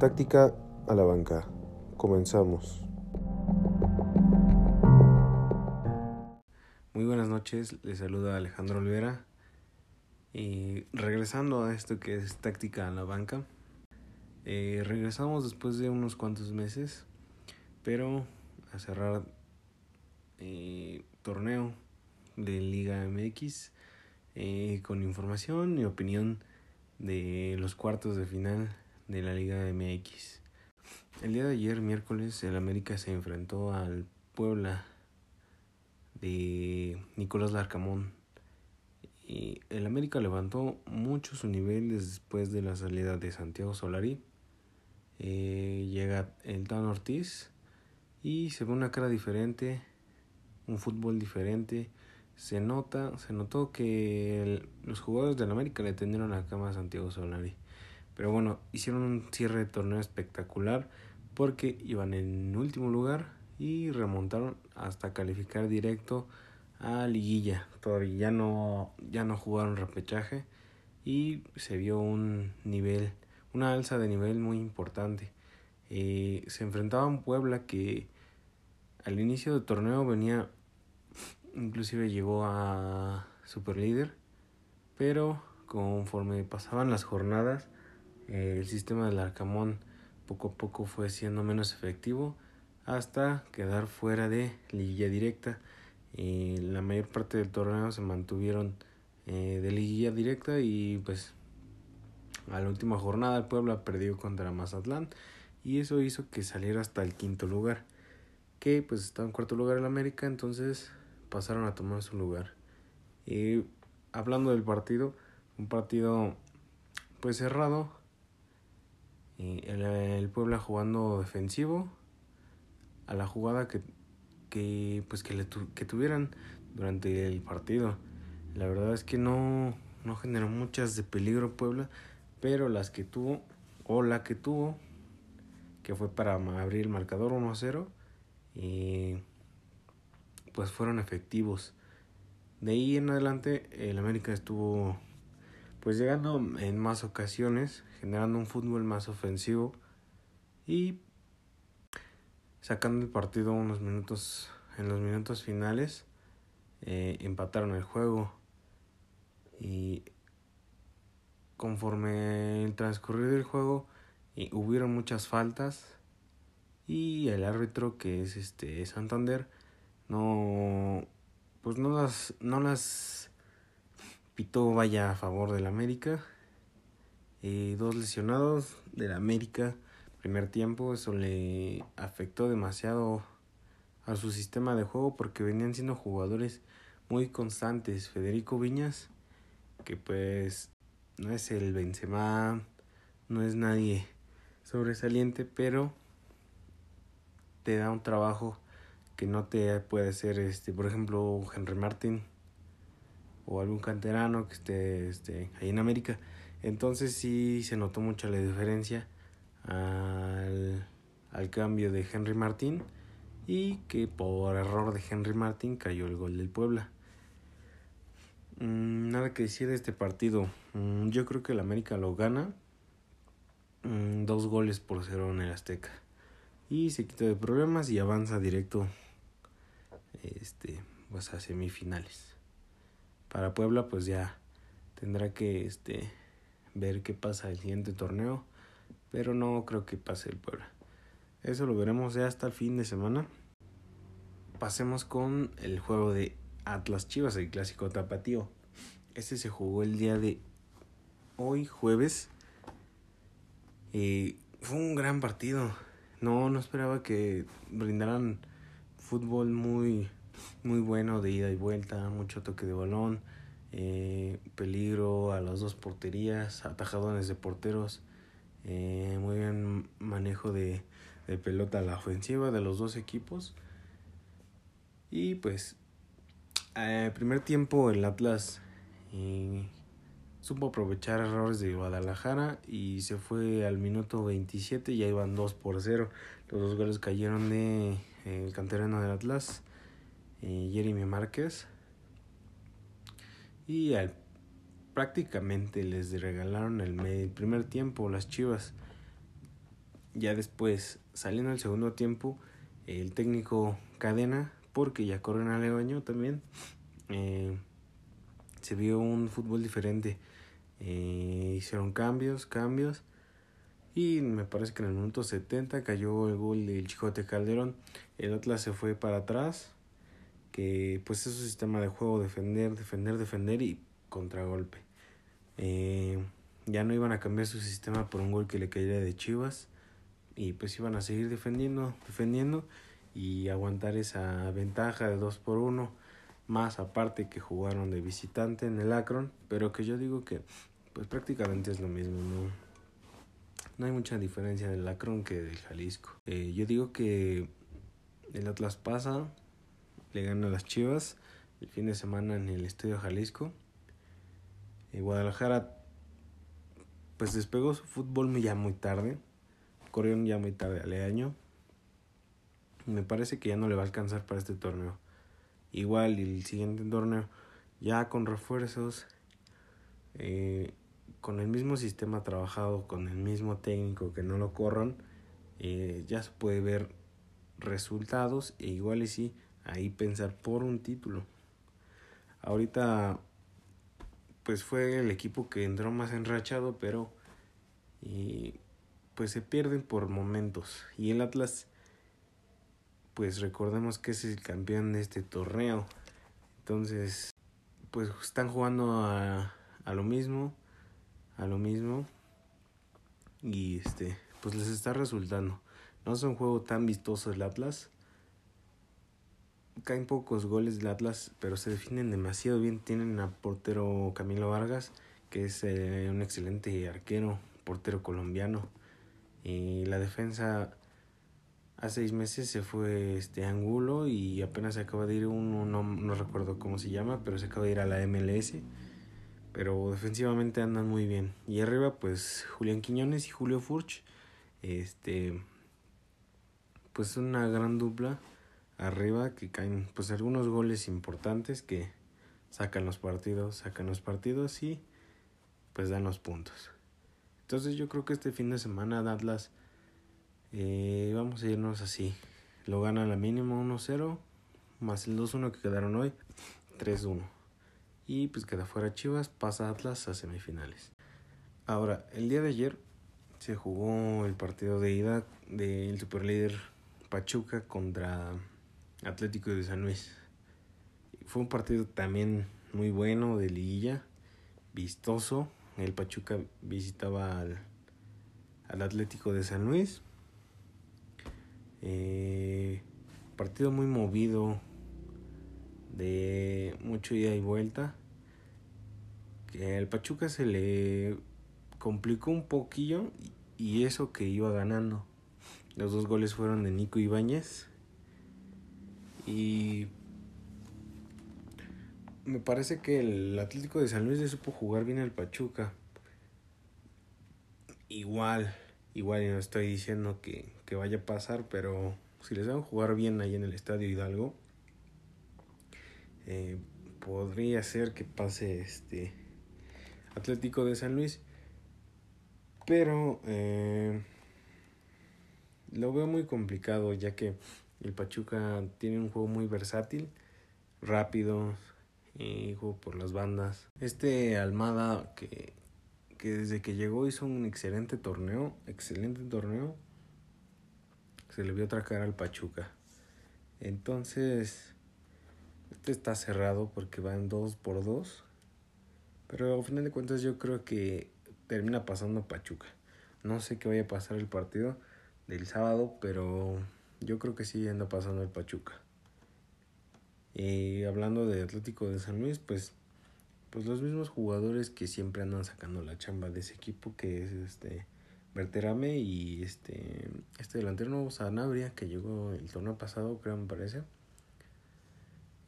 Táctica a la banca. Comenzamos. Muy buenas noches, les saluda Alejandro Olvera. Y regresando a esto que es táctica a la banca, eh, regresamos después de unos cuantos meses, pero a cerrar eh, torneo de Liga MX eh, con información y opinión de los cuartos de final de la Liga MX. El día de ayer, miércoles, el América se enfrentó al Puebla de Nicolás Larcamón. Y el América levantó mucho su nivel después de la salida de Santiago Solari. Eh, llega el Tan Ortiz y se ve una cara diferente, un fútbol diferente. Se nota, se notó que los jugadores del América le tendieron la cama a Santiago Solari. Pero bueno, hicieron un cierre de torneo espectacular porque iban en último lugar y remontaron hasta calificar directo a liguilla. Todavía ya no, ya no jugaron repechaje y se vio un nivel, una alza de nivel muy importante. Eh, se enfrentaba a un Puebla que al inicio del torneo venía, inclusive llegó a superlíder, pero conforme pasaban las jornadas, eh, el sistema del Arcamón poco a poco fue siendo menos efectivo hasta quedar fuera de liguilla directa. Y la mayor parte del torneo se mantuvieron eh, de liguilla directa y pues a la última jornada el Puebla perdió contra Mazatlán y eso hizo que saliera hasta el quinto lugar que pues estaba en cuarto lugar el América entonces pasaron a tomar su lugar y hablando del partido un partido pues cerrado el, el Puebla jugando defensivo a la jugada que, que pues que, le que tuvieran durante el partido. La verdad es que no, no generó muchas de peligro Puebla, pero las que tuvo, o la que tuvo, que fue para abrir el marcador 1-0, y pues fueron efectivos. De ahí en adelante el América estuvo pues llegando en más ocasiones, generando un fútbol más ofensivo y sacando el partido unos minutos en los minutos finales eh, empataron el juego. Y conforme el transcurrir del juego y hubieron muchas faltas y el árbitro que es este Santander no pues no las no las Pito vaya a favor del América. Eh, dos lesionados del América. Primer tiempo, eso le afectó demasiado a su sistema de juego porque venían siendo jugadores muy constantes. Federico Viñas, que pues no es el Benzema, no es nadie sobresaliente, pero te da un trabajo que no te puede hacer este, por ejemplo, Henry Martin o algún canterano que esté este, ahí en América. Entonces sí se notó mucho la diferencia al, al cambio de Henry Martín y que por error de Henry Martín cayó el gol del Puebla. Mm, nada que decir de este partido. Mm, yo creo que el América lo gana. Mm, dos goles por cero en el Azteca. Y se quita de problemas y avanza directo este, pues a semifinales para Puebla pues ya tendrá que este ver qué pasa el siguiente torneo, pero no creo que pase el Puebla. Eso lo veremos ya hasta el fin de semana. Pasemos con el juego de Atlas Chivas, el clásico tapatío. Este se jugó el día de hoy, jueves. Y fue un gran partido. No, no esperaba que brindaran fútbol muy muy bueno de ida y vuelta, mucho toque de balón, eh, peligro a las dos porterías, atajadones de porteros, eh, muy bien manejo de, de pelota a la ofensiva de los dos equipos. Y pues, eh, primer tiempo el Atlas eh, supo aprovechar errores de Guadalajara y se fue al minuto 27, ya iban 2 por 0. Los dos goles cayeron de el canterano del Atlas eh, Jeremy Márquez. Y al, prácticamente les regalaron el, primer tiempo las Chivas. ya después, saliendo el segundo tiempo, el técnico Cadena, porque ya corren a Lebaño también, eh, se vio un fútbol diferente. Eh, hicieron cambios, cambios. Y me parece que en el minuto 70 cayó el gol del Chicote Calderón. El Atlas se fue para atrás. Que pues es su sistema de juego, defender, defender, defender y contragolpe. Eh, ya no iban a cambiar su sistema por un gol que le caería de Chivas. Y pues iban a seguir defendiendo, defendiendo y aguantar esa ventaja de 2 por 1 más aparte que jugaron de visitante en el Akron, pero que yo digo que pues prácticamente es lo mismo, ¿no? No hay mucha diferencia del Akron que del Jalisco. Eh, yo digo que el Atlas pasa, le gana a las Chivas el fin de semana en el Estadio Jalisco. Eh, Guadalajara pues despegó su fútbol ya muy tarde, corrieron ya muy tarde al año. Me parece que ya no le va a alcanzar para este torneo. Igual el siguiente torneo ya con refuerzos, eh, con el mismo sistema trabajado, con el mismo técnico que no lo corran, eh, ya se puede ver resultados e igual y sí, ahí pensar por un título. Ahorita pues fue el equipo que entró más enrachado, pero y, pues se pierden por momentos. Y el Atlas pues recordemos que es el campeón de este torneo. Entonces, pues están jugando a, a lo mismo, a lo mismo. Y este, pues les está resultando. No es un juego tan vistoso el Atlas. Caen pocos goles del Atlas, pero se definen demasiado bien. Tienen a portero Camilo Vargas, que es eh, un excelente arquero, portero colombiano. Y la defensa Hace seis meses se fue este Angulo y apenas se acaba de ir uno, no, no recuerdo cómo se llama, pero se acaba de ir a la MLS. Pero defensivamente andan muy bien. Y arriba, pues Julián Quiñones y Julio Furch. Este. Pues una gran dupla arriba que caen pues algunos goles importantes que sacan los partidos, sacan los partidos y pues dan los puntos. Entonces yo creo que este fin de semana Atlas eh, vamos a irnos así. Lo gana la mínima 1-0, más el 2-1 que quedaron hoy, 3-1. Y pues queda fuera Chivas, pasa Atlas a semifinales. Ahora, el día de ayer se jugó el partido de ida del superlíder Pachuca contra Atlético de San Luis. Fue un partido también muy bueno de liguilla, vistoso. El Pachuca visitaba al, al Atlético de San Luis eh, partido muy movido, de mucho ida y vuelta. Que al Pachuca se le complicó un poquillo y eso que iba ganando. Los dos goles fueron de Nico Ibáñez. Y me parece que el Atlético de San Luis le supo jugar bien al Pachuca. Igual, igual no estoy diciendo que, que vaya a pasar, pero si les a jugar bien ahí en el Estadio Hidalgo, eh, podría ser que pase este Atlético de San Luis, pero eh, lo veo muy complicado ya que el Pachuca tiene un juego muy versátil, rápido, y juego por las bandas. Este Almada que, que desde que llegó hizo un excelente torneo, excelente torneo, se le vio otra cara al Pachuca. Entonces, este está cerrado porque van dos por dos. Pero al final de cuentas yo creo que termina pasando Pachuca. No sé qué vaya a pasar el partido del sábado, pero yo creo que sí anda pasando el Pachuca. Y hablando de Atlético de San Luis, pues, pues los mismos jugadores que siempre andan sacando la chamba de ese equipo, que es este Berterame y este, este delantero nuevo Sanabria que llegó el torneo pasado, creo me parece.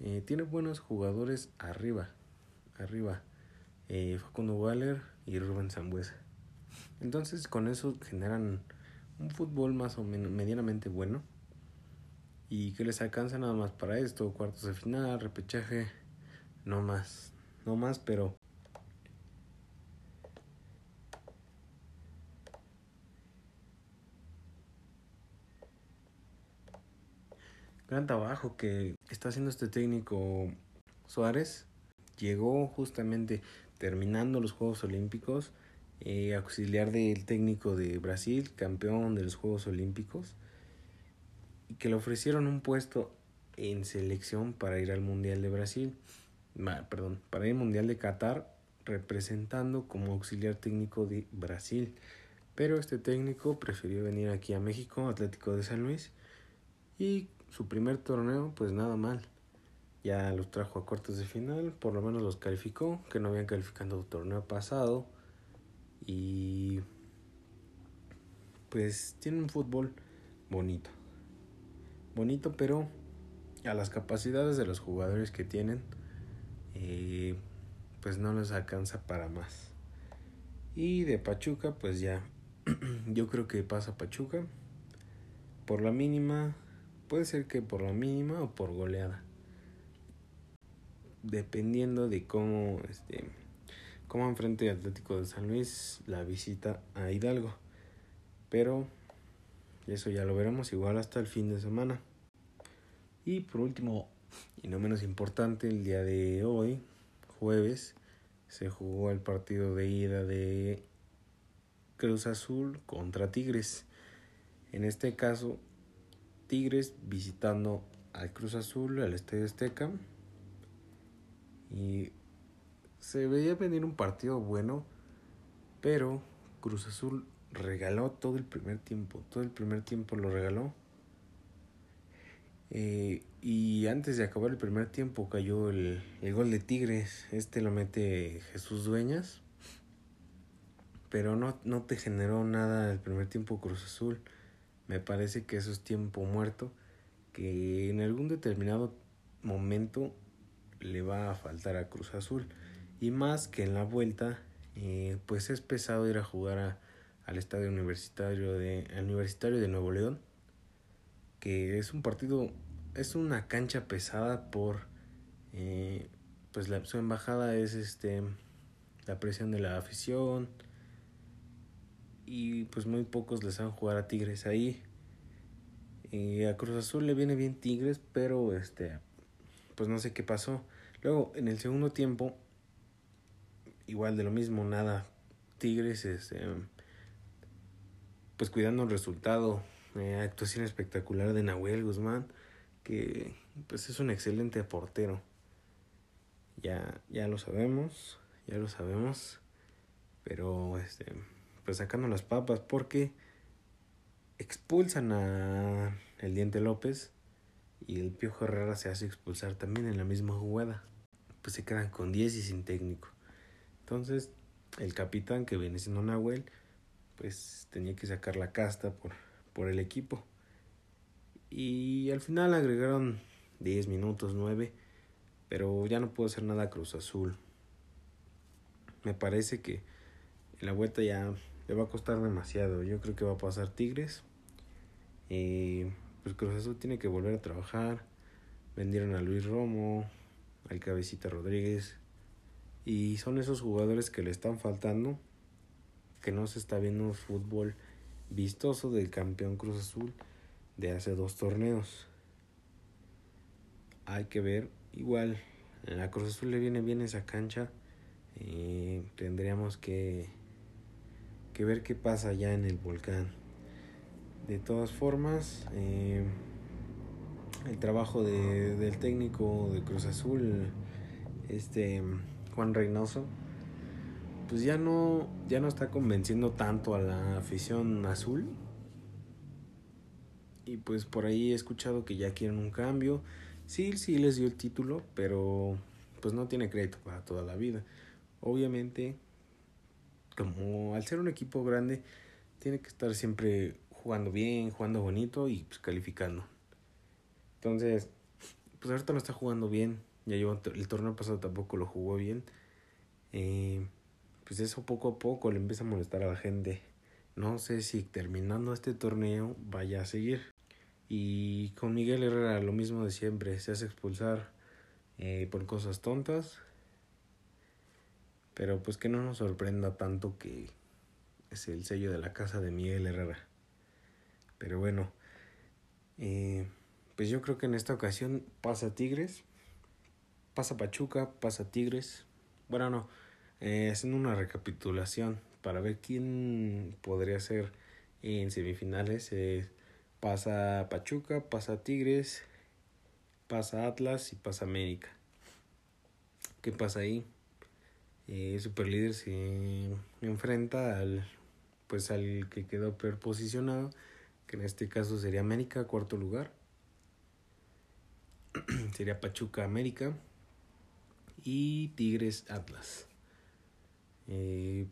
Eh, tiene buenos jugadores arriba, arriba. Eh, Facundo Waller y Rubén Zambuesa. Entonces con eso generan un fútbol más o menos medianamente bueno y que les alcanza nada más para esto, cuartos de final, repechaje, no más, no más, pero gran trabajo que está haciendo este técnico Suárez. Llegó justamente terminando los Juegos Olímpicos, eh, auxiliar del técnico de Brasil, campeón de los Juegos Olímpicos y que le ofrecieron un puesto en selección para ir al Mundial de Brasil, perdón, para ir al Mundial de Qatar, representando como auxiliar técnico de Brasil. Pero este técnico prefirió venir aquí a México, Atlético de San Luis, y su primer torneo, pues nada mal. Ya los trajo a cuartos de final, por lo menos los calificó, que no habían calificado el torneo pasado. Y pues tiene un fútbol bonito. Bonito, pero a las capacidades de los jugadores que tienen, eh, pues no les alcanza para más. Y de Pachuca, pues ya, yo creo que pasa Pachuca. Por la mínima, puede ser que por la mínima o por goleada. Dependiendo de cómo, este, cómo enfrente Atlético de San Luis la visita a Hidalgo. Pero eso ya lo veremos igual hasta el fin de semana. Y por último, y no menos importante, el día de hoy, jueves, se jugó el partido de ida de Cruz Azul contra Tigres. En este caso, Tigres visitando al Cruz Azul, al Estadio Azteca. Y se veía venir un partido bueno, pero Cruz Azul regaló todo el primer tiempo. Todo el primer tiempo lo regaló. Eh, y antes de acabar el primer tiempo cayó el, el, gol de Tigres. Este lo mete Jesús Dueñas. Pero no, no te generó nada el primer tiempo Cruz Azul. Me parece que eso es tiempo muerto. Que en algún determinado momento le va a faltar a Cruz Azul. Y más que en la vuelta, eh, pues es pesado ir a jugar a, al estadio universitario de, universitario de Nuevo León que es un partido, es una cancha pesada por, eh, pues la, su embajada es este, la presión de la afición y pues muy pocos les van a jugar a Tigres ahí. Y a Cruz Azul le viene bien Tigres, pero este, pues no sé qué pasó. Luego, en el segundo tiempo, igual de lo mismo, nada. Tigres, este, pues cuidando el resultado, eh, actuación espectacular de Nahuel Guzmán, que pues es un excelente portero. Ya, ya lo sabemos, ya lo sabemos, pero este, pues sacando las papas porque expulsan a el Diente López y el Piojo Herrera se hace expulsar también en la misma jugada. Pues se quedan con 10 y sin técnico. Entonces, el capitán que viene siendo Nahuel, pues tenía que sacar la casta por por el equipo. Y al final agregaron 10 minutos, 9, pero ya no puedo hacer nada Cruz Azul. Me parece que en la vuelta ya le va a costar demasiado. Yo creo que va a pasar Tigres. Y pues Cruz Azul tiene que volver a trabajar. Vendieron a Luis Romo, al Cabecita Rodríguez. Y son esos jugadores que le están faltando. Que no se está viendo un fútbol vistoso del campeón Cruz Azul de hace dos torneos. Hay que ver, igual, la Cruz Azul le viene bien esa cancha. Eh, tendríamos que, que ver qué pasa ya en el volcán. De todas formas, eh, el trabajo de, del técnico de Cruz Azul, este Juan Reynoso, pues ya no, ya no está convenciendo tanto a la afición azul. Y pues por ahí he escuchado que ya quieren un cambio. Sí, sí les dio el título, pero pues no tiene crédito para toda la vida. Obviamente, como al ser un equipo grande, tiene que estar siempre jugando bien, jugando bonito y pues calificando. Entonces, pues ahorita no está jugando bien. Ya llevo el torneo pasado tampoco lo jugó bien. Eh, pues eso poco a poco le empieza a molestar a la gente. No sé si terminando este torneo vaya a seguir. Y con Miguel Herrera lo mismo de siempre, se hace expulsar eh, por cosas tontas. Pero pues que no nos sorprenda tanto que es el sello de la casa de Miguel Herrera. Pero bueno, eh, pues yo creo que en esta ocasión pasa Tigres, pasa Pachuca, pasa Tigres. Bueno, no, eh, una recapitulación para ver quién podría ser en semifinales. Pasa Pachuca, pasa Tigres, pasa Atlas y pasa América. ¿Qué pasa ahí? Eh, Super Líder se enfrenta al pues al que quedó peor posicionado, que en este caso sería América, cuarto lugar. sería Pachuca América y Tigres Atlas. Eh,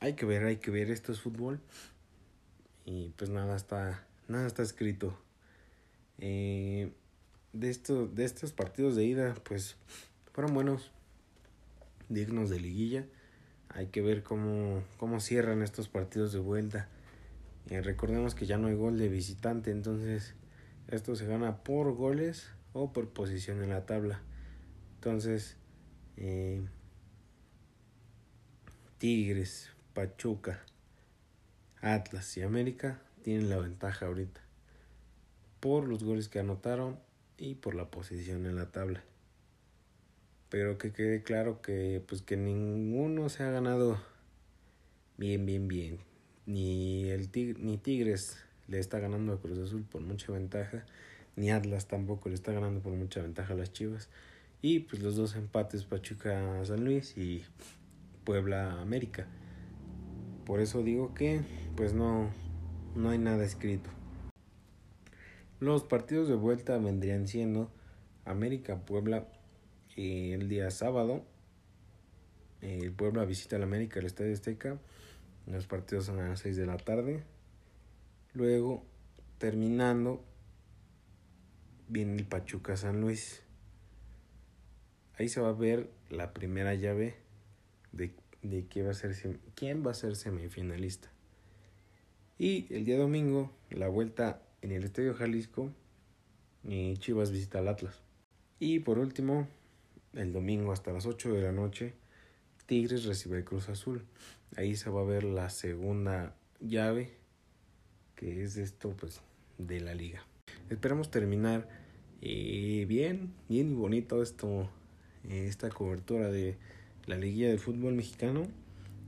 hay que ver, hay que ver, esto es fútbol. Y pues nada está, nada está escrito. Eh, de, esto, de estos partidos de ida, pues fueron buenos, dignos de liguilla. Hay que ver cómo, cómo cierran estos partidos de vuelta. Eh, recordemos que ya no hay gol de visitante, entonces esto se gana por goles o por posición en la tabla. Entonces, eh, Tigres, Pachuca, Atlas y América tienen la ventaja ahorita por los goles que anotaron y por la posición en la tabla. Pero que quede claro que pues que ninguno se ha ganado bien bien bien. Ni el ni Tigres le está ganando a Cruz Azul por mucha ventaja, ni Atlas tampoco le está ganando por mucha ventaja a las Chivas. Y pues los dos empates Pachuca San Luis y Puebla América. Por eso digo que pues no, no hay nada escrito. Los partidos de vuelta vendrían siendo América Puebla eh, el día sábado. El Puebla visita al América el Estadio Azteca. Los partidos son a las 6 de la tarde. Luego, terminando, viene el Pachuca San Luis. Ahí se va a ver la primera llave de, de quién, va a ser, quién va a ser semifinalista. Y el día domingo, la vuelta en el Estadio Jalisco, y Chivas visita al Atlas. Y por último, el domingo hasta las 8 de la noche, Tigres recibe el Cruz Azul. Ahí se va a ver la segunda llave, que es esto pues de la liga. Esperamos terminar eh, bien, bien y bonito esto, eh, esta cobertura de la liguilla de fútbol mexicano.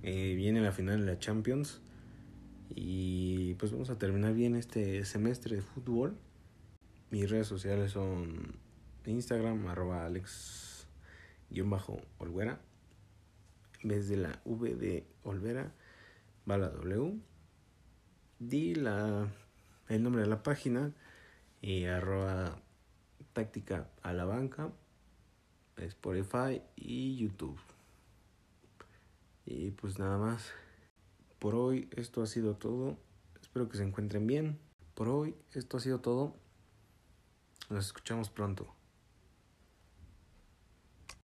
Eh, viene la final de la Champions. Y pues vamos a terminar bien este semestre de fútbol. Mis redes sociales son Instagram, arroba alex-olvera. En vez de la V de Olvera, va la W. Di la, el nombre de la página y arroba táctica a la banca, Spotify y YouTube. Y pues nada más. Por hoy esto ha sido todo. Espero que se encuentren bien. Por hoy esto ha sido todo. Nos escuchamos pronto.